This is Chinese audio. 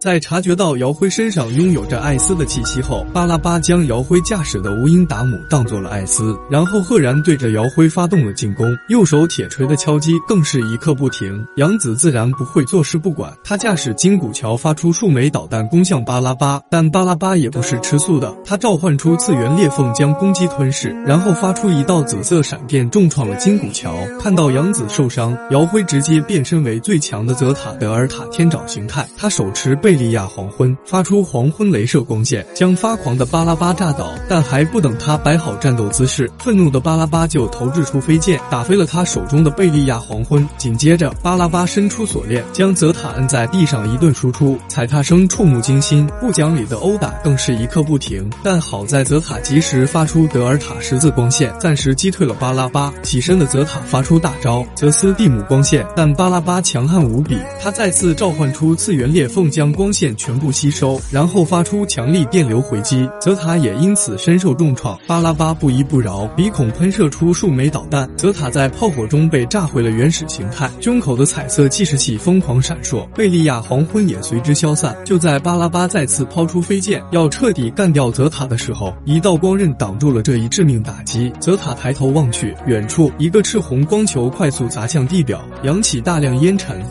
在察觉到姚辉身上拥有着艾斯的气息后，巴拉巴将姚辉驾驶的无影达姆当做了艾斯，然后赫然对着姚辉发动了进攻，右手铁锤的敲击更是一刻不停。杨子自然不会坐视不管，他驾驶金骨桥发出数枚导弹攻向巴拉巴，但巴拉巴也不是吃素的，他召唤出次元裂缝将攻击吞噬，然后发出一道紫色闪电重创了金骨桥。看到杨子受伤，姚辉直接变身为最强的泽塔德尔塔天爪形态，他手持贝利亚黄昏，发出黄昏镭射光线，将发狂的巴拉巴炸倒。但还不等他摆好战斗姿势，愤怒的巴拉巴就投掷出飞剑，打飞了他手中的贝利亚黄昏。紧接着，巴拉巴伸出锁链，将泽塔摁在地上一顿输出，踩踏声触目惊心，不讲理的殴打更是一刻不停。但好在泽塔及时发出德尔塔十字光线，暂时击退了巴拉巴。起身的泽塔发出大招泽斯蒂姆光线，但巴拉巴强悍无比，他再次召唤出次元裂缝，将光线全部吸收，然后发出强力电流回击，泽塔也因此身受重创。巴拉巴不依不饶，鼻孔喷射出数枚导弹，泽塔在炮火中被炸毁了原始形态，胸口的彩色计时器疯狂闪烁，贝利亚黄昏也随之消散。就在巴拉巴再次抛出飞剑，要彻底干掉泽塔的时候，一道光刃挡住了这一致命打击。泽塔抬头望去，远处一个赤红光球快速砸向地表，扬起大量烟尘。